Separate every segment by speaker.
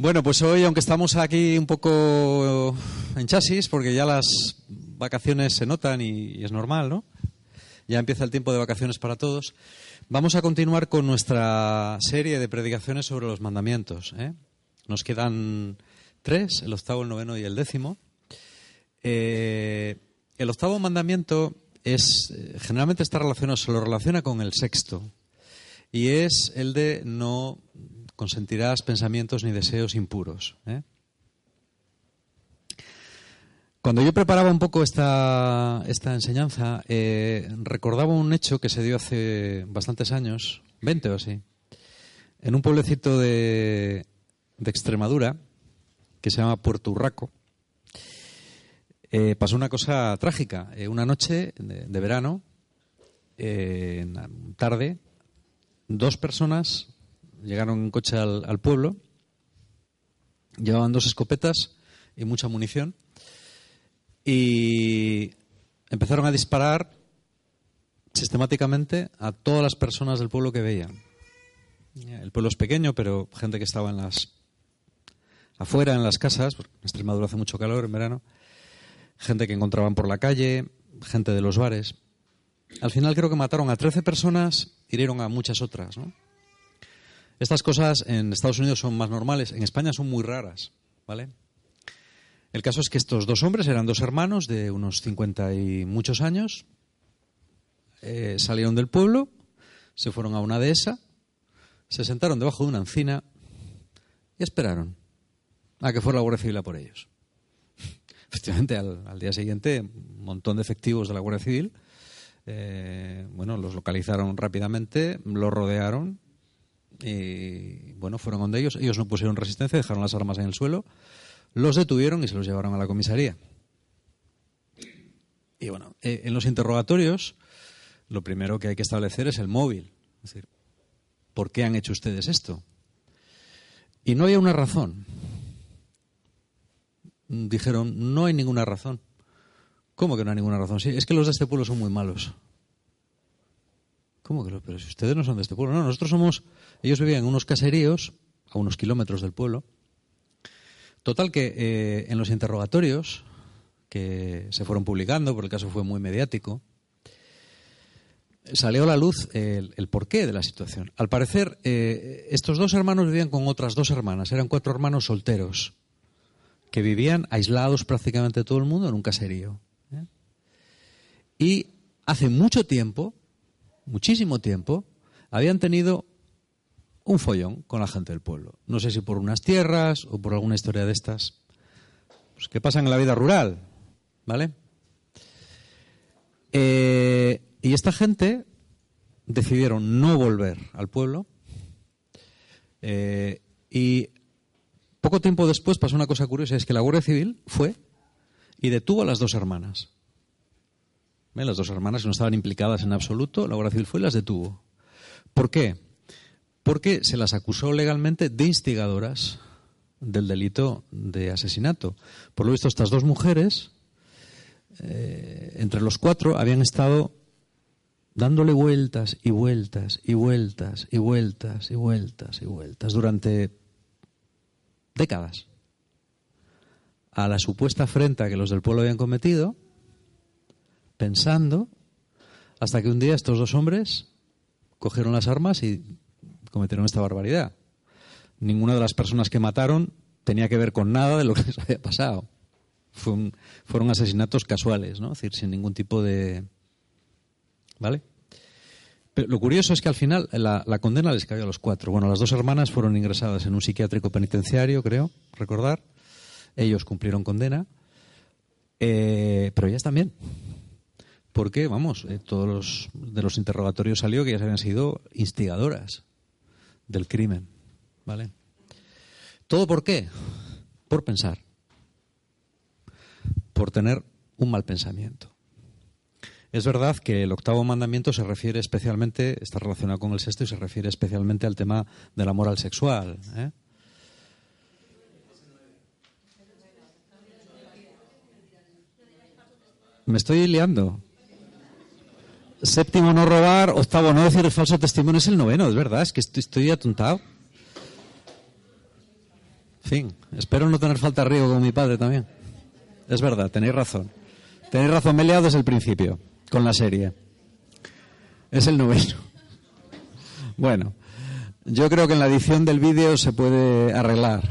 Speaker 1: Bueno, pues hoy, aunque estamos aquí un poco en chasis, porque ya las vacaciones se notan y, es normal, ¿no? Ya empieza el tiempo de vacaciones para todos. Vamos a continuar con nuestra serie de predicaciones sobre los mandamientos. ¿eh? Nos quedan tres, el octavo, el noveno y el décimo. Eh, el octavo mandamiento es eh, generalmente está relacionado, se lo relaciona con el sexto, y es el de no consentirás pensamientos ni deseos impuros. ¿eh? Cuando yo preparaba un poco esta, esta enseñanza, eh, recordaba un hecho que se dio hace bastantes años, 20 o así, en un pueblecito de, de Extremadura que se llama Puerto Urraco. Eh, pasó una cosa trágica. Una noche de, de verano, tarde, dos personas llegaron en coche al, pueblo, llevaban dos escopetas y mucha munición y empezaron a disparar sistemáticamente a todas las personas del pueblo que veían. El pueblo es pequeño, pero gente que estaba en las afuera, en las casas, porque en Extremadura hace mucho calor en verano, gente que encontraban por la calle, gente de los bares. Al final creo que mataron a 13 personas, hirieron a muchas otras. ¿no? Estas cosas en Estados Unidos son más normales, en España son muy raras, ¿vale? El caso es que estos dos hombres eran dos hermanos de unos 50 y muchos años, eh, salieron del pueblo, se fueron a una dehesa, se sentaron debajo de una encina y esperaron a que fuera la Guardia Civil a por ellos. Efectivamente, al, día siguiente, un montón de efectivos de la Guardia Civil, eh, bueno, los localizaron rápidamente, los rodearon y, bueno, fueron donde ellos. Ellos no pusieron resistencia, dejaron las armas en el suelo, los detuvieron y se los llevaron a la comisaría. Y bueno, eh, en los interrogatorios, lo primero que hay que establecer es el móvil. Es decir, ¿por qué han hecho ustedes esto? Y no había una razón. Dijeron, no hay ninguna razón. ¿Cómo que no hay ninguna razón? Sí, es que los de este pueblo son muy malos. ¿Cómo que lo? Pero si ustedes no son de este pueblo. No, nosotros somos. Ellos vivían en unos caseríos a unos kilómetros del pueblo. Total que eh, en los interrogatorios que se fueron publicando, porque el caso fue muy mediático, salió a la luz el, porqué de la situación. Al parecer, eh, estos dos hermanos vivían con otras dos hermanas. Eran cuatro hermanos solteros que vivían aislados prácticamente todo el mundo en un caserío. ¿eh? Y hace mucho tiempo, muchísimo tiempo, habían tenido un follón con la gente del pueblo. No sé si por unas tierras o por alguna historia de estas. Pues que pasan en la vida rural, ¿vale? Eh, y esta gente decidieron no volver al pueblo. eh, y poco tiempo después pasó una cosa curiosa, es que la Guardia Civil fue y detuvo a las dos hermanas. Las dos hermanas no estaban implicadas en absoluto, la Guardia Civil fue y las detuvo. ¿Por qué? Porque se las acusó legalmente de instigadoras del delito de asesinato. Por lo visto, estas dos mujeres, eh, entre los cuatro, habían estado dándole vueltas y vueltas y vueltas y vueltas y vueltas y vueltas durante décadas a la supuesta afrenta que los del pueblo habían cometido, pensando, hasta que un día estos dos hombres cogieron las armas y cometieron esta barbaridad. Ninguna de las personas que mataron tenía que ver con nada de lo que les había pasado. Fue un- fueron asesinatos casuales, ¿no? Es decir, sin ningún tipo de. ¿Vale? Pero lo curioso es que al final la, condena les cayó a los cuatro. Bueno, las dos hermanas fueron ingresadas en un psiquiátrico penitenciario, creo, recordar. Ellos cumplieron condena. Eh, pero ellas también. Porque, vamos, eh, todos los de los interrogatorios salió que ellas habían sido instigadoras del crimen, ¿vale? ¿Todo por qué? Por pensar. Por tener un mal pensamiento. Es verdad que el octavo mandamiento se refiere especialmente, está relacionado con el sexto y se refiere especialmente al tema de la moral sexual. ¿eh? Me estoy liando. Séptimo no robar, octavo no decir el falso testimonio es el noveno, es verdad, es que estoy, estoy atontado. En fin, espero no tener falta de río con mi padre también. Es verdad, tenéis razón. Tenéis razón, me he liado desde el principio con la serie. Es el noveno. Bueno, yo creo que en la edición del vídeo se puede arreglar.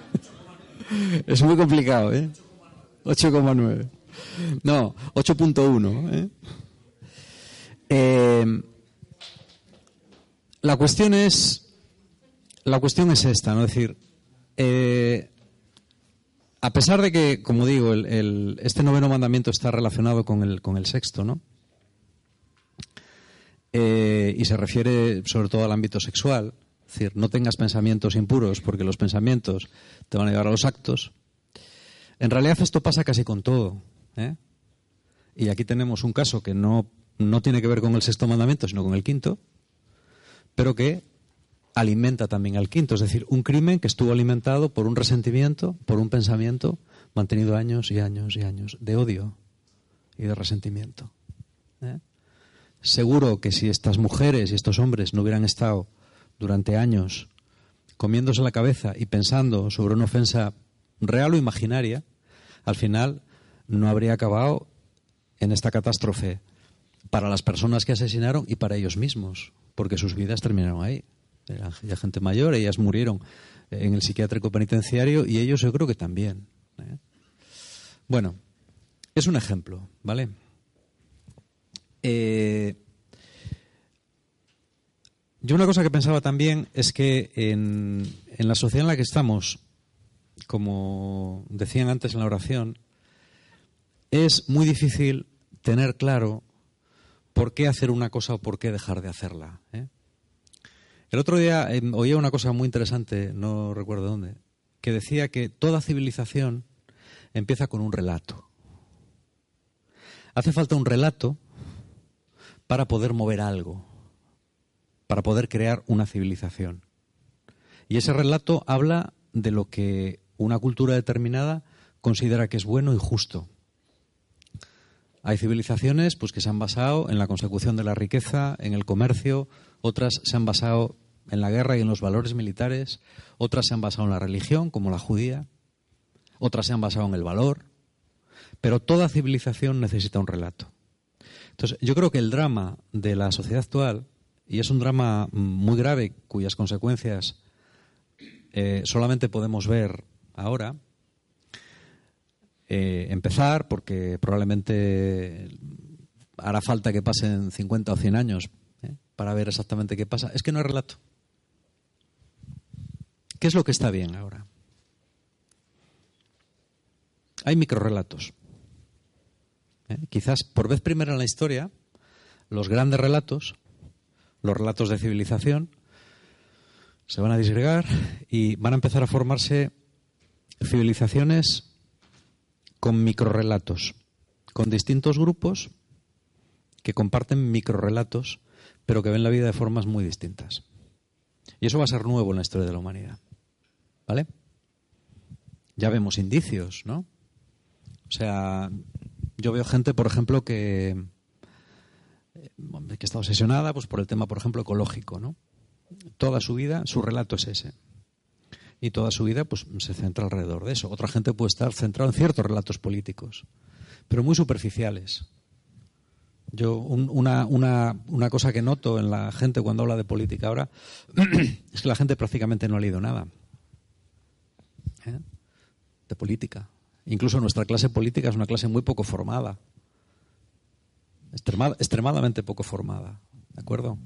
Speaker 1: es muy complicado, ¿eh? 8,9. No, 8.1. ¿eh? Eh, la cuestión es la cuestión es esta, ¿no? Es decir, eh, a pesar de que, como digo, este noveno mandamiento está relacionado con el, con el sexto, ¿no? Eh, y se refiere sobre todo al ámbito sexual, es decir, no tengas pensamientos impuros porque los pensamientos te van a llevar a los actos. En realidad esto pasa casi con todo. ¿Eh? Y aquí tenemos un caso que no, no tiene que ver con el sexto mandamiento, sino con el quinto, pero que alimenta también al quinto, es decir, un crimen que estuvo alimentado por un resentimiento, por un pensamiento mantenido años y años y años de odio y de resentimiento. ¿eh? Seguro que si estas mujeres y estos hombres no hubieran estado durante años comiéndose la cabeza y pensando sobre una ofensa real o imaginaria, al final no habría acabado en esta catástrofe para las personas que asesinaron y para ellos mismos, porque sus vidas terminaron ahí. Eran ya gente mayor, ellas murieron en el psiquiátrico penitenciario y ellos yo creo que también. ¿eh? Bueno, es un ejemplo, ¿vale? Eh, yo una cosa que pensaba también es que en la sociedad en la que estamos, como decían antes en la oración, es muy difícil tener claro por qué hacer una cosa o por qué dejar de hacerla. ¿eh? El otro día em, oía una cosa muy interesante, no recuerdo dónde, que decía que toda civilización empieza con un relato. Hace falta un relato para poder mover algo, para poder crear una civilización. Y ese relato habla de lo que una cultura determinada considera que es bueno y justo. Hay civilizaciones pues, que se han basado en la consecución de la riqueza, en el comercio, otras se han basado en la guerra y en los valores militares, otras se han basado en la religión, como la judía, otras se han basado en el valor, pero toda civilización necesita un relato. Entonces, yo creo que el drama de la sociedad actual, y es un drama muy grave cuyas consecuencias eh, solamente podemos ver ahora, eh, empezar, porque probablemente hará falta que pasen 50 o 100 años ¿eh? para ver exactamente qué pasa, es que no hay relato. ¿Qué es lo que está bien ahora? Hay microrelatos. ¿Eh? Quizás por vez primera en la historia, los grandes relatos, los relatos de civilización, se van a disgregar y van a empezar a formarse civilizaciones con microrelatos, con distintos grupos que comparten microrelatos, pero que ven la vida de formas muy distintas. Y eso va a ser nuevo en la historia de la humanidad. ¿Vale? Ya vemos indicios, ¿no? O sea, yo veo gente, por ejemplo, que, que está obsesionada pues, por el tema, por ejemplo, ecológico, ¿no? Toda su vida, su relato es ese y toda su vida pues, se centra alrededor de eso. Otra gente puede estar centrado en ciertos relatos políticos, pero muy superficiales. Yo una, una, una, cosa que noto en la gente cuando habla de política ahora es que la gente prácticamente no ha leído nada ¿eh? de política. Incluso nuestra clase política es una clase muy poco formada, extremadamente poco formada, ¿de acuerdo?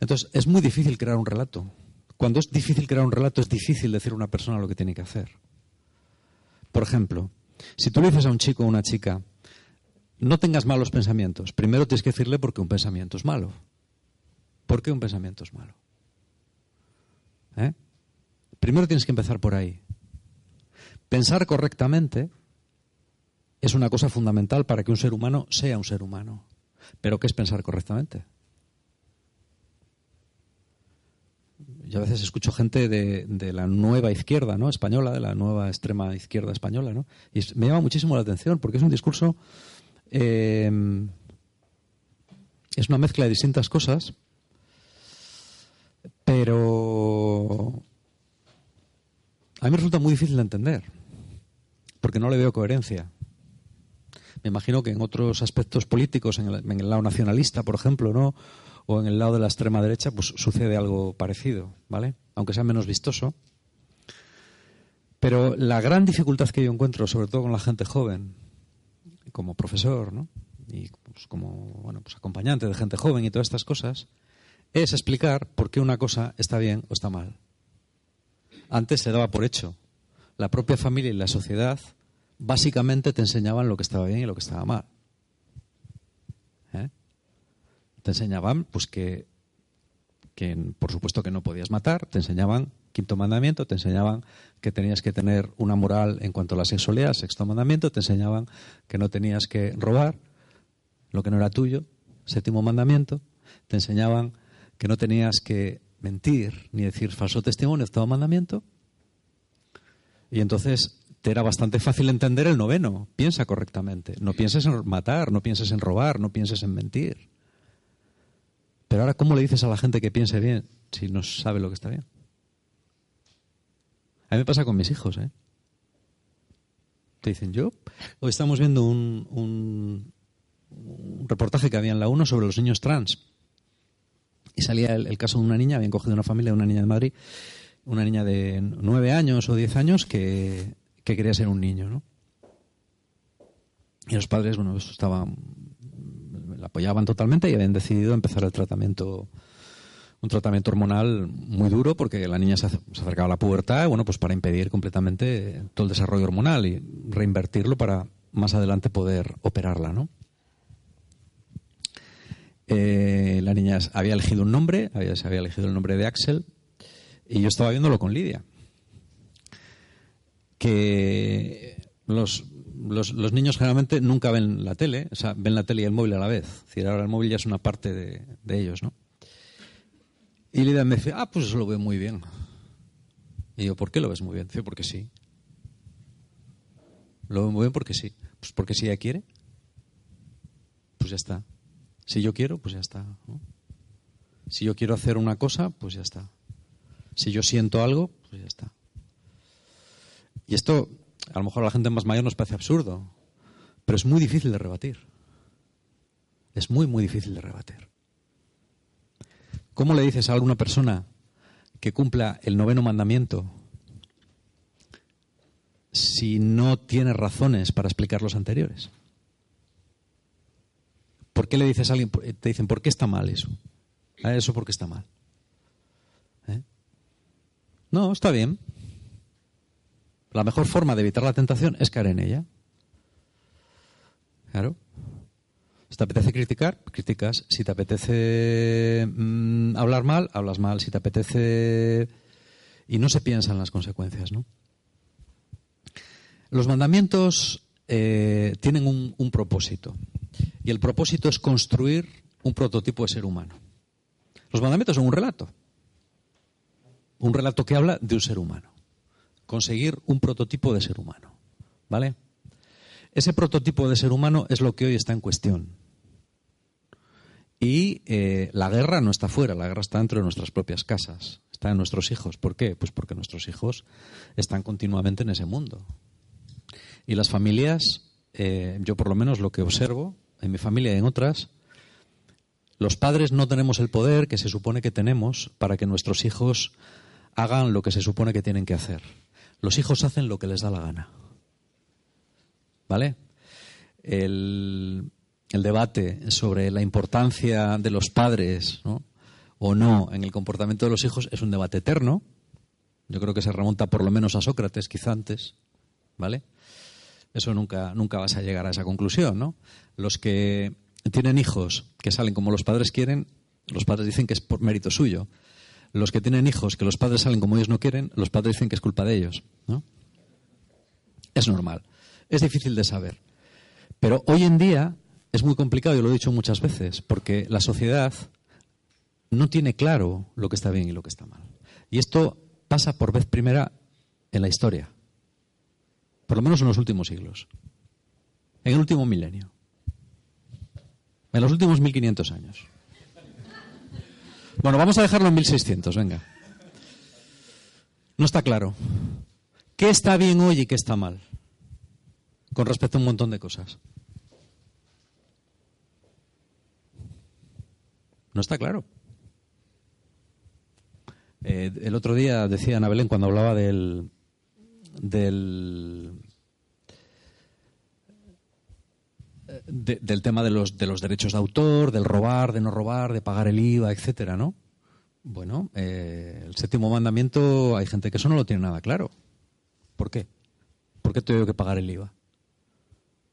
Speaker 1: Entonces es muy difícil crear un relato. Cuando es difícil crear un relato, es difícil decir a una persona lo que tiene que hacer. Por ejemplo, si tú le dices a un chico o una chica, no tengas malos pensamientos. Primero tienes que decirle por qué un pensamiento es malo. ¿Por qué un pensamiento es malo? ¿Eh? Primero tienes que empezar por ahí. Pensar correctamente es una cosa fundamental para que un ser humano sea un ser humano. Pero ¿qué es pensar correctamente? Yo a veces escucho gente de, la nueva izquierda, ¿no? Española, de la nueva extrema izquierda española, ¿no? Y me llama muchísimo la atención porque es un discurso, eh, es una mezcla de distintas cosas, pero a mí me resulta muy difícil de entender porque no le veo coherencia. Me imagino que en otros aspectos políticos, en el, en el lado nacionalista, por ejemplo, ¿no? O en el lado de la extrema derecha, pues sucede algo parecido, ¿vale? Aunque sea menos vistoso. Pero la gran dificultad que yo encuentro, sobre todo con la gente joven, como profesor, ¿no? Y pues, como bueno, pues acompañante de gente joven y todas estas cosas, es explicar por qué una cosa está bien o está mal. Antes se daba por hecho. La propia familia y la sociedad básicamente te enseñaban lo que estaba bien y lo que estaba mal. ¿Eh? Te enseñaban, pues que, que, por supuesto que no podías matar, te enseñaban quinto mandamiento, te enseñaban que tenías que tener una moral en cuanto a la sexualidad, sexto mandamiento, te enseñaban que no tenías que robar lo que no era tuyo, séptimo mandamiento, te enseñaban que no tenías que mentir ni decir falso testimonio, octavo mandamiento. Y entonces te era bastante fácil entender el noveno. Piensa correctamente. No pienses en matar, no pienses en robar, no pienses en mentir. Pero ahora, ¿cómo le dices a la gente que piense bien si no sabe lo que está bien? A mí me pasa con mis hijos, ¿eh? Te dicen, yo, hoy estamos viendo un, reportaje que había en la 1 sobre los niños trans. Y salía el, caso de una niña, habían cogido una familia, una niña de Madrid, una niña de nueve años o diez años que, que quería ser un niño, ¿no? Y los padres, bueno, estaban la apoyaban totalmente y habían decidido empezar el tratamiento un tratamiento hormonal muy duro porque la niña se, acercaba a la pubertad, bueno, pues para impedir completamente todo el desarrollo hormonal y reinvertirlo para más adelante poder operarla, ¿no? Eh, la niña había elegido un nombre, se había elegido el nombre de Axel, y yo estaba viéndolo con Lidia. Que los, los, niños generalmente nunca ven la tele, o sea, ven la tele y el móvil a la vez. Es ahora el móvil ya es una parte de, ellos, ¿no? Y Lidia me dice, ah, pues eso lo veo muy bien. Y yo, ¿por qué lo ves muy bien? Dice, porque sí. Lo veo muy bien porque sí. Pues porque si ella quiere, pues ya está. Si yo quiero, pues ya está. Si yo quiero hacer una cosa, pues ya está. Si yo siento algo, pues ya está. Y esto a lo mejor a la gente más mayor nos parece absurdo, pero es muy difícil de rebatir. Es muy, muy difícil de rebatir. ¿Cómo le dices a alguna persona que cumpla el noveno mandamiento si no tiene razones para explicar los anteriores? ¿Por qué le dices a alguien, te dicen, ¿por qué está mal eso? ¿A eso por qué está mal? ¿Eh? No, está bien. La mejor forma de evitar la tentación es caer en ella. Claro. Si te apetece criticar, criticas. Si te apetece mm, hablar mal, hablas mal. Si te apetece... Y no se piensa en las consecuencias, ¿no? Los mandamientos eh, tienen un propósito. Y el propósito es construir un prototipo de ser humano. Los mandamientos son un relato. Un relato que habla de un ser humano conseguir un prototipo de ser humano. ¿Vale? Ese prototipo de ser humano es lo que hoy está en cuestión. Y eh, la guerra no está fuera, la guerra está dentro de nuestras propias casas, está en nuestros hijos. ¿Por qué? Pues porque nuestros hijos están continuamente en ese mundo. Y las familias, eh, yo por lo menos lo que observo, en mi familia y en otras, los padres no tenemos el poder que se supone que tenemos para que nuestros hijos hagan lo que se supone que tienen que hacer. Los hijos hacen lo que les da la gana. ¿Vale? El, debate sobre la importancia de los padres o no en el comportamiento de los hijos es un debate eterno. Yo creo que se remonta por lo menos a Sócrates, quizá antes. ¿Vale? Eso nunca, nunca vas a llegar a esa conclusión, ¿no? Los que tienen hijos que salen como los padres quieren, los padres dicen que es por mérito suyo. Los que tienen hijos que los padres salen como ellos no quieren, los padres dicen que es culpa de ellos, ¿no? Es normal. Es difícil de saber. Pero hoy en día es muy complicado, yo lo he dicho muchas veces, porque la sociedad no tiene claro lo que está bien y lo que está mal. Y esto pasa por vez primera en la historia, por lo menos en los últimos siglos, en el último milenio, en los últimos 1500 años. Bueno, vamos a dejarlo en 1600, venga. No está claro. ¿Qué está bien hoy y qué está mal? Con respecto a un montón de cosas. No está claro. Eh, el otro día decía Ana Belén cuando hablaba del, del, del tema de los, de los derechos de autor, del robar, de no robar, de pagar el IVA, etcétera, ¿no? Bueno, eh, el séptimo mandamiento hay gente que eso no lo tiene nada claro. ¿Por qué? ¿Por qué tengo que pagar el IVA?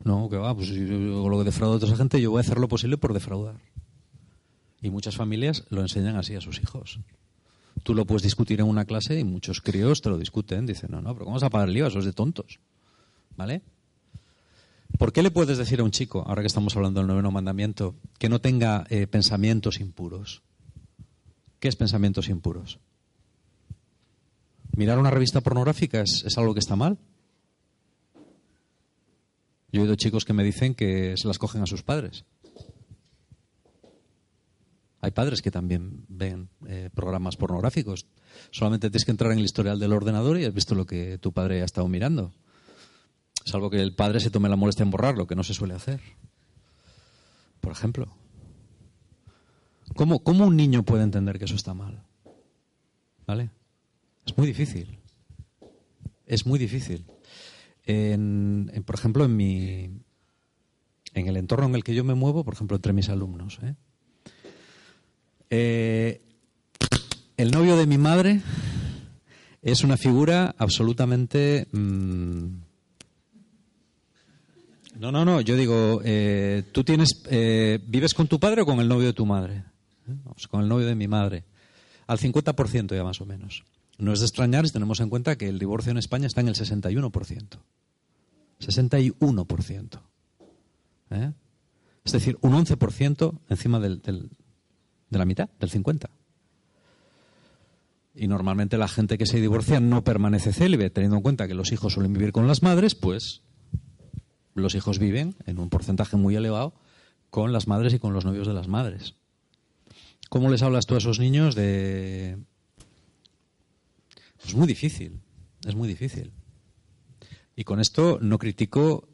Speaker 1: No, que va, pues yo, lo que defraudo a otra gente, yo voy a hacer lo posible por defraudar. Y muchas familias lo enseñan así a sus hijos. Tú lo puedes discutir en una clase y muchos críos te lo discuten. Dicen, no, no, pero ¿cómo vas a pagar el IVA? Eso es de tontos. ¿Vale? ¿Por qué le puedes decir a un chico, ahora que estamos hablando del noveno mandamiento, que no tenga eh, pensamientos impuros? ¿Qué es pensamientos impuros? ¿Mirar una revista pornográfica es, algo que está mal? Yo he oído chicos que me dicen que se las cogen a sus padres. Hay padres que también ven eh, programas pornográficos. Solamente tienes que entrar en el historial del ordenador y has visto lo que tu padre ha estado mirando. Salvo que el padre se tome la molestia en borrar, lo que no se suele hacer. Por ejemplo. ¿Cómo, un niño puede entender que eso está mal? ¿Vale? Es muy difícil. Es muy difícil. Por ejemplo, en mi en el entorno en el que yo me muevo, por ejemplo, entre mis alumnos, ¿eh? Eh, el novio de mi madre es una figura absolutamente... Mmm... No, no, no. Yo digo, eh, ¿tú tienes, eh, vives con tu padre o con el novio de tu madre? Vamos, con el novio de mi madre. Al 50% ya más o menos. No es de extrañar si tenemos en cuenta que el divorcio en España está en el 61%. 61%. ¿Eh? Es decir, un 11% encima del, del, de la mitad, del 50. Y normalmente la gente que se divorcia no permanece célibe, teniendo en cuenta que los hijos suelen vivir con las madres, pues los hijos viven en un porcentaje muy elevado con las madres y con los novios de las madres. ¿Cómo les hablas tú a esos niños de... Pues muy difícil, es muy difícil. Y con esto no critico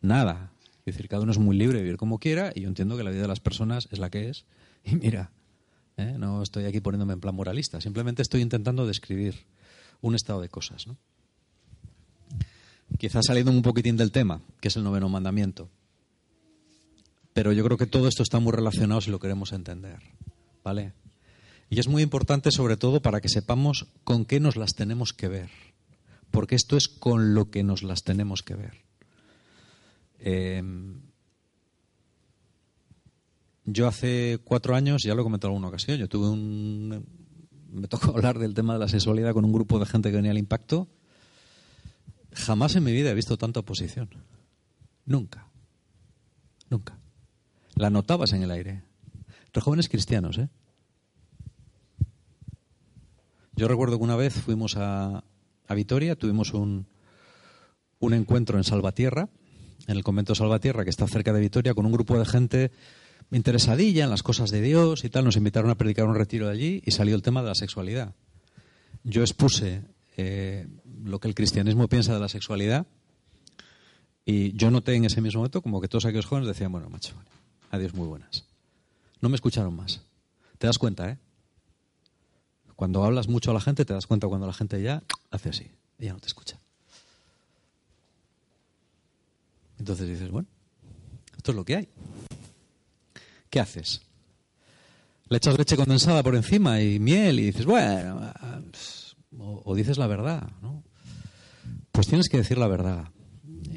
Speaker 1: nada. Es decir, cada uno es muy libre de vivir como quiera y yo entiendo que la vida de las personas es la que es y mira, ¿eh? no estoy aquí poniéndome en plan moralista, simplemente estoy intentando describir un estado de cosas. ¿no? Quizás saliendo un poquitín del tema, que es el noveno mandamiento. Pero yo creo que todo esto está muy relacionado si lo queremos entender. ¿Vale? Y es muy importante, sobre todo, para que sepamos con qué nos las tenemos que ver. Porque esto es con lo que nos las tenemos que ver. Eh, yo hace cuatro años, ya lo he comentado en alguna ocasión, yo tuve un. Me tocó hablar del tema de la sexualidad con un grupo de gente que venía al impacto. Jamás en mi vida he visto tanta oposición. Nunca. Nunca. La notabas en el aire. Los jóvenes cristianos, ¿eh? Yo recuerdo que una vez fuimos a, a Vitoria, tuvimos un, un encuentro en Salvatierra, en el convento Salvatierra, que está cerca de Vitoria, con un grupo de gente interesadilla en las cosas de Dios y tal, nos invitaron a predicar un retiro de allí y salió el tema de la sexualidad. Yo expuse eh, lo que el cristianismo piensa de la sexualidad y yo noté en ese mismo momento como que todos aquellos jóvenes decían, bueno, macho, adiós muy buenas. No me escucharon más. Te das cuenta, ¿eh? Cuando hablas mucho a la gente, te das cuenta cuando la gente ya hace así, ya no te escucha. Entonces dices, bueno, esto es lo que hay. ¿qué haces? Le echas leche condensada por encima y miel y dices, bueno, o, o dices la verdad, ¿no? Pues tienes que decir la verdad.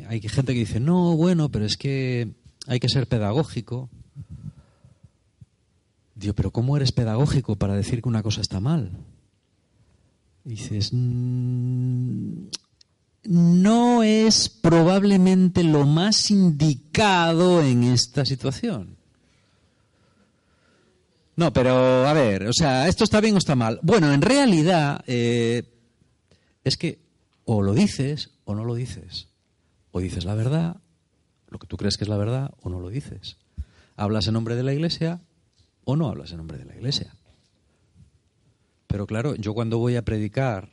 Speaker 1: hay gente que dice, no, bueno, pero es que hay que ser pedagógico. Digo, pero ¿cómo eres pedagógico para decir que una cosa está mal? dices, mm, no es probablemente lo más indicado en esta situación. No, pero a ver, o sea, ¿esto está bien o está mal? Bueno, en realidad eh, es que o lo dices o no lo dices. O dices la verdad, lo que tú crees que es la verdad, o no lo dices. Hablas en nombre de la iglesia o no hablas en nombre de la iglesia. Pero claro, yo cuando voy a predicar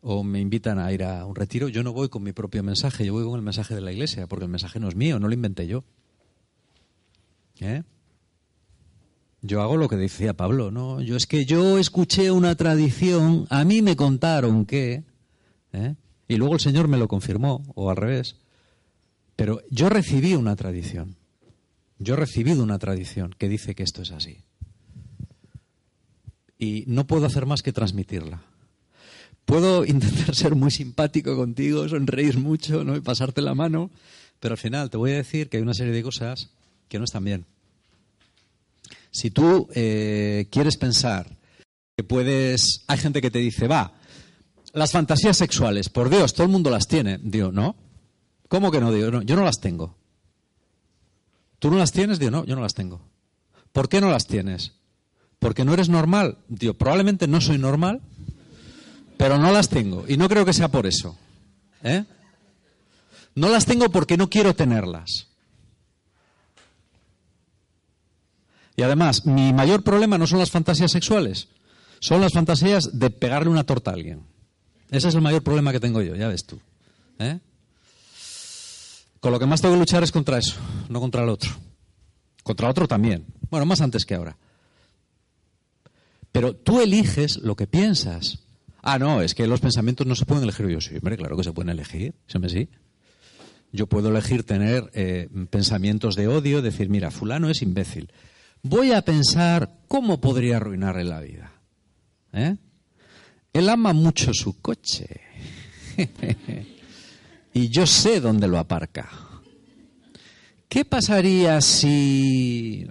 Speaker 1: o me invitan a ir a un retiro, yo no voy con mi propio mensaje, yo voy con el mensaje de la iglesia, porque el mensaje no es mío, no lo inventé yo. ¿Eh? Yo hago lo que decía Pablo, ¿no? Yo es que yo escuché una tradición, a mí me contaron que, ¿eh? y luego el Señor me lo confirmó, o al revés. Pero yo recibí una tradición. Yo he recibido una tradición que dice que esto es así y no puedo hacer más que transmitirla. Puedo intentar ser muy simpático contigo, sonreír mucho, ¿no? y pasarte la mano, pero al final te voy a decir que hay una serie de cosas que no están bien. Si tú eh, quieres pensar que puedes, hay gente que te dice, va, las fantasías sexuales, por Dios, todo el mundo las tiene. Digo, ¿no? ¿Cómo que no? Digo, no, yo no las tengo. ¿Tú no las tienes? Digo, no, yo no las tengo. ¿Por qué no las tienes? porque no eres normal. Digo, probablemente no soy normal, pero no las tengo. Y no creo que sea por eso. ¿eh? No las tengo porque no quiero tenerlas. Y además, mi mayor problema no son las fantasías sexuales, son las fantasías de pegarle una torta a alguien. Ese es el mayor problema que tengo yo, ya ves tú. ¿eh? Con lo que más tengo que luchar es contra eso, no contra el otro. Contra el otro también. Bueno, más antes que ahora. Pero tú eliges lo que piensas. Ah, no, es que los pensamientos no se pueden elegir. Yo sí, hombre, claro que se pueden elegir. sí. Yo puedo elegir tener eh, pensamientos de odio, decir, mira, fulano es imbécil. Voy a pensar cómo podría arruinarle la vida. ¿Eh? Él ama mucho su coche. y yo sé dónde lo aparca. ¿Qué pasaría si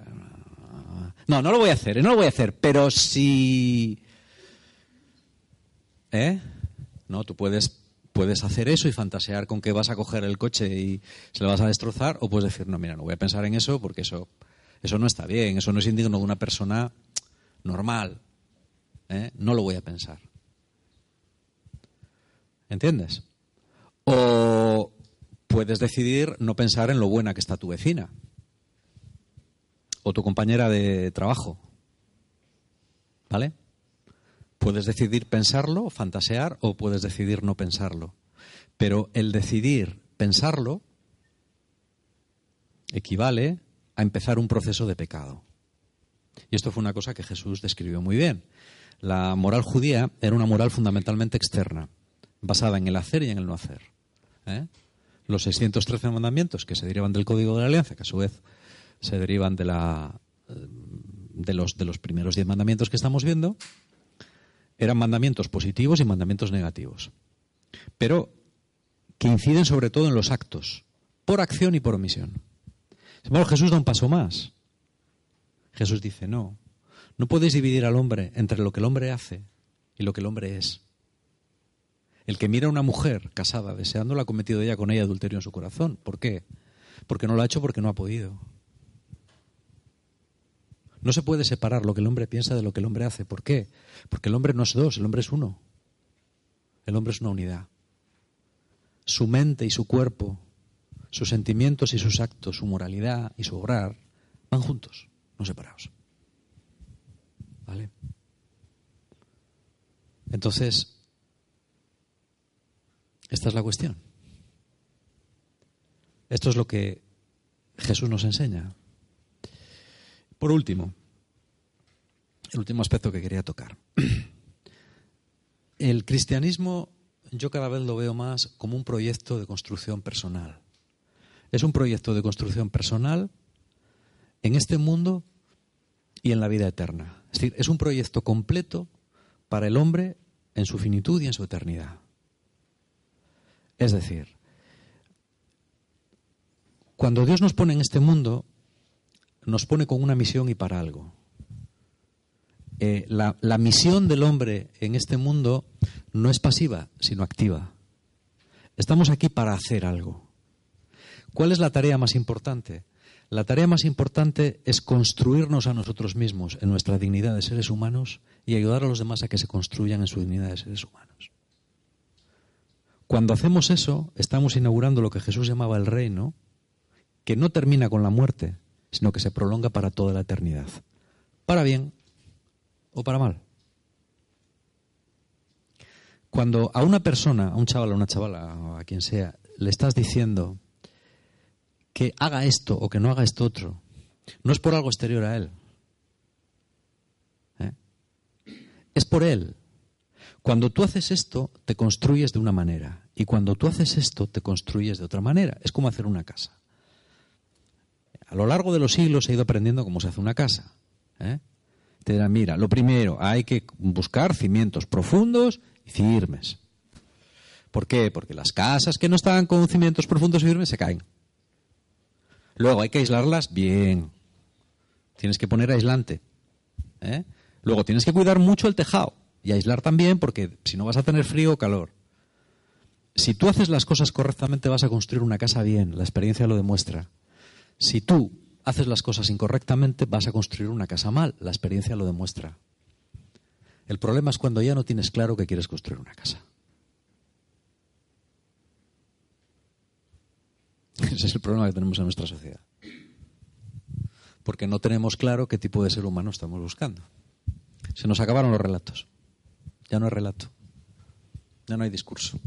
Speaker 1: no, no lo voy a hacer, no lo voy a hacer, pero si... ¿Eh? No, tú puedes, puedes hacer eso y fantasear con que vas a coger el coche y se lo vas a destrozar, o puedes decir, no, mira, no voy a pensar en eso porque eso, eso no está bien, eso no es indigno de una persona normal. ¿eh? No lo voy a pensar. ¿Entiendes? O puedes decidir no pensar en lo buena que está tu vecina o tu compañera de trabajo. ¿Vale? Puedes decidir pensarlo, fantasear, o puedes decidir no pensarlo. Pero el decidir pensarlo equivale a empezar un proceso de pecado. Y esto fue una cosa que Jesús describió muy bien. La moral judía era una moral fundamentalmente externa, basada en el hacer y en el no hacer. ¿eh? Los 613 mandamientos que se derivan del Código de la Alianza, que a su vez se derivan de, la, los, de los primeros diez mandamientos que estamos viendo, eran mandamientos positivos y mandamientos negativos. Pero que inciden sobre todo en los actos, por acción y por omisión. Sin Jesús da un paso más. Jesús dice, no, no puedes dividir al hombre entre lo que el hombre hace y lo que el hombre es. El que mira a una mujer casada deseándola ha cometido ella con ella adulterio en su corazón. ¿Por qué? Porque no lo ha hecho porque no ha podido. No se puede separar lo que el hombre piensa de lo que el hombre hace. ¿Por qué? Porque el hombre no es dos, el hombre es uno. El hombre es una unidad. Su mente y su cuerpo, sus sentimientos y sus actos, su moralidad y su obrar van juntos, no separados. ¿Vale? Entonces, esta es la cuestión. Esto es lo que Jesús nos enseña. Por último, el último aspecto que quería tocar. El cristianismo yo cada vez lo veo más como un proyecto de construcción personal. Es un proyecto de construcción personal en este mundo y en la vida eterna. Es decir, es un proyecto completo para el hombre en su finitud y en su eternidad. Es decir, Cuando Dios nos pone en este mundo, nos pone con una misión y para algo. Eh, la, la misión del hombre en este mundo no es pasiva, sino activa. Estamos aquí para hacer algo. ¿Cuál es la tarea más importante? La tarea más importante es construirnos a nosotros mismos en nuestra dignidad de seres humanos y ayudar a los demás a que se construyan en su dignidad de seres humanos. Cuando hacemos eso, estamos inaugurando lo que Jesús llamaba el reino, que no termina con la muerte, sino que se prolonga para toda la eternidad. Para bien o para mal. Cuando a una persona, a un chaval o una chavala, o a quien sea, le estás diciendo que haga esto o que no haga esto otro, no es por algo exterior a él. ¿eh? Es por él. Cuando tú haces esto, te construyes de una manera. Y cuando tú haces esto, te construyes de otra manera. Es como hacer una casa. A lo largo de los siglos ha ido aprendiendo cómo se hace una casa. ¿eh? Te dirán, mira, lo primero, hay que buscar cimientos profundos y firmes. ¿Por qué? Porque las casas que no están con cimientos profundos y firmes se caen. Luego hay que aislarlas bien. Tienes que poner aislante. ¿eh? Luego tienes que cuidar mucho el tejado y aislar también porque si no vas a tener frío o calor. Si tú haces las cosas correctamente vas a construir una casa bien, la experiencia lo demuestra. Si tú haces las cosas incorrectamente vas a construir una casa mal, la experiencia lo demuestra. El problema es cuando ya no tienes claro que quieres construir una casa. Ese es el problema que tenemos en nuestra sociedad. Porque no tenemos claro qué tipo de ser humano estamos buscando. Se nos acabaron los relatos. Ya no hay relato. Ya no hay discurso.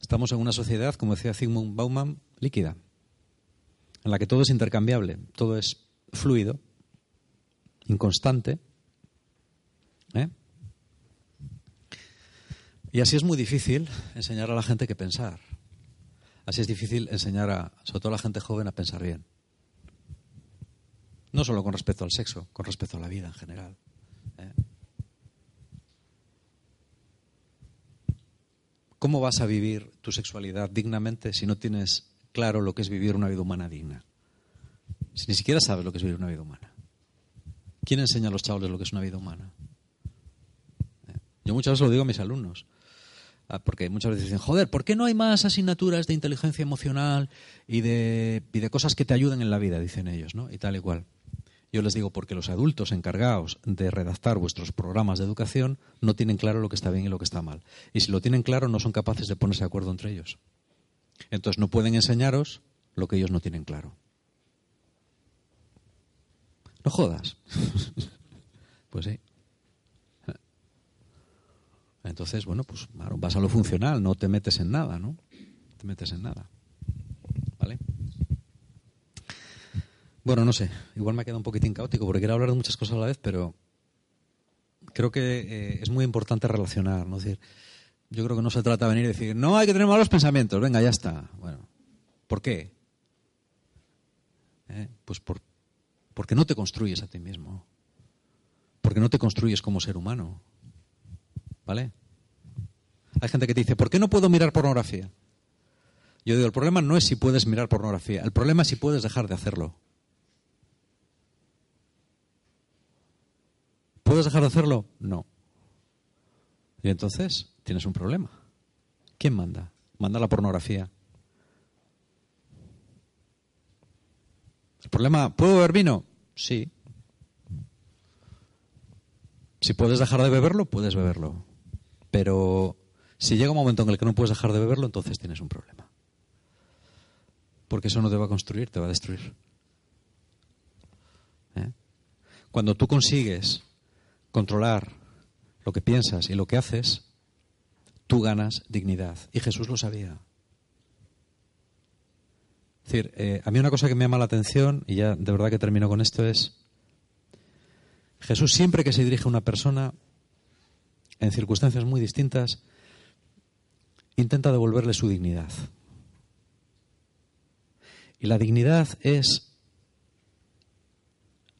Speaker 1: Estamos en una sociedad, como decía Zygmunt Bauman, líquida, en la que todo es intercambiable, todo es fluido, inconstante. ¿eh? Y así es muy difícil enseñar a la gente que pensar. Así es difícil enseñar a, sobre todo a la gente joven, a pensar bien. No solo con respecto al sexo, con respecto a la vida en general. ¿eh? ¿Cómo vas a vivir tu sexualidad dignamente si no tienes claro lo que es vivir una vida humana digna? Si ni siquiera sabes lo que es vivir una vida humana. ¿Quién enseña a los chavales lo que es una vida humana? ¿Eh? Yo muchas veces lo digo a mis alumnos. Ah, porque muchas veces dicen, joder, ¿por qué no hay más asignaturas de inteligencia emocional y de, y de cosas que te ayuden en la vida? Dicen ellos, ¿no? Y tal y cual. Yo les digo, porque los adultos encargados de redactar vuestros programas de educación no tienen claro lo que está bien y lo que está mal. Y si lo tienen claro, no son capaces de ponerse de acuerdo entre ellos. Entonces no pueden enseñaros lo que ellos no tienen claro. No jodas. pues sí. Entonces, bueno, pues vas a lo funcional, no te metes en nada, ¿no? Te metes en nada. ¿Vale? Bueno, no sé, igual me ha quedado un poquitín caótico porque quiero hablar de muchas cosas a la vez, pero creo que eh, es muy importante relacionar, ¿no? decir, yo creo que no se trata de venir y decir, no hay que tener malos pensamientos, venga, ya está. Bueno, ¿por qué? ¿Eh? Pues por, porque no te construyes a ti mismo. Porque no te construyes como ser humano. ¿Vale? Hay gente que te dice, ¿por qué no puedo mirar pornografía? Yo digo, el problema no es si puedes mirar pornografía, el problema es si puedes dejar de hacerlo. ¿Puedes dejar de hacerlo? No. Y entonces tienes un problema. ¿Quién manda? Manda la pornografía. El problema, ¿puedo beber vino? Sí. Si puedes dejar de beberlo, puedes beberlo. Pero si llega un momento en el que no puedes dejar de beberlo, entonces tienes un problema. Porque eso no te va a construir, te va a destruir. ¿Eh? Cuando tú consigues controlar lo que piensas y lo que haces, tú ganas dignidad. Y Jesús lo sabía. Es decir, eh, a mí una cosa que me llama la atención, y ya de verdad que termino con esto, es Jesús siempre que se dirige a una persona en circunstancias muy distintas, intenta devolverle su dignidad. Y la dignidad es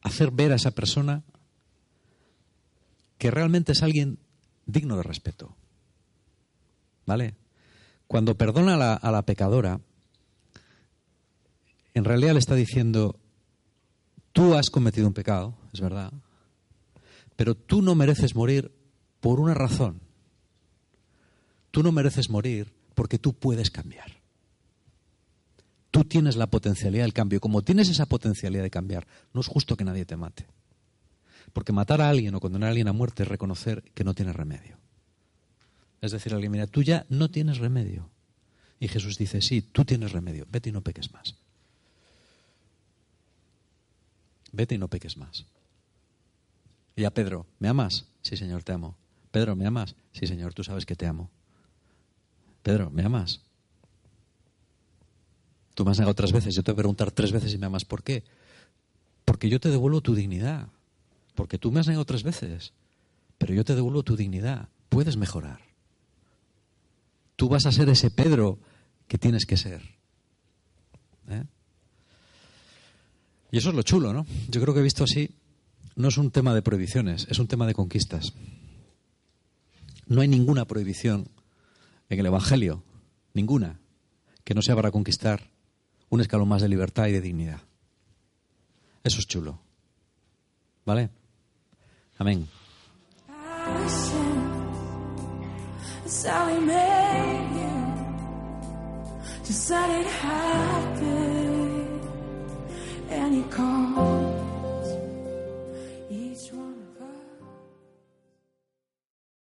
Speaker 1: hacer ver a esa persona que realmente es alguien digno de respeto. ¿Vale? Cuando perdona a la, pecadora, en realidad le está diciendo, tú has cometido un pecado, es verdad, pero tú no mereces morir por una razón. Tú no mereces morir porque tú puedes cambiar. Tú tienes la potencialidad del cambio. Como tienes esa potencialidad de cambiar, no es justo que nadie te mate. Porque matar a alguien o condenar a alguien a muerte es reconocer que no tiene remedio. Es decir, alguien, mira, tú ya no tienes remedio. Y Jesús dice, sí, tú tienes remedio, vete y no peques más. Vete y no peques más. Y a Pedro, ¿me amas? Sí, Señor, te amo. Pedro, ¿me amas? Sí, Señor, tú sabes que te amo. Pedro, ¿me amas? Tú me has negado tres veces, yo te voy a preguntar tres veces si me amas. ¿Por qué? Porque yo te devuelvo tu dignidad. Porque tú me has negado tres veces, pero yo te devuelvo tu dignidad. Puedes mejorar. Tú vas a ser ese Pedro que tienes que ser. ¿Eh? Y eso es lo chulo, ¿no? Yo creo que he visto así, no es un tema de prohibiciones, es un tema de conquistas. No hay ninguna prohibición en el Evangelio, ninguna, que no sea para conquistar un escalón más de libertad y de dignidad. Eso es chulo. ¿Vale? Amén.
Speaker 2: Just let it happened, And you called.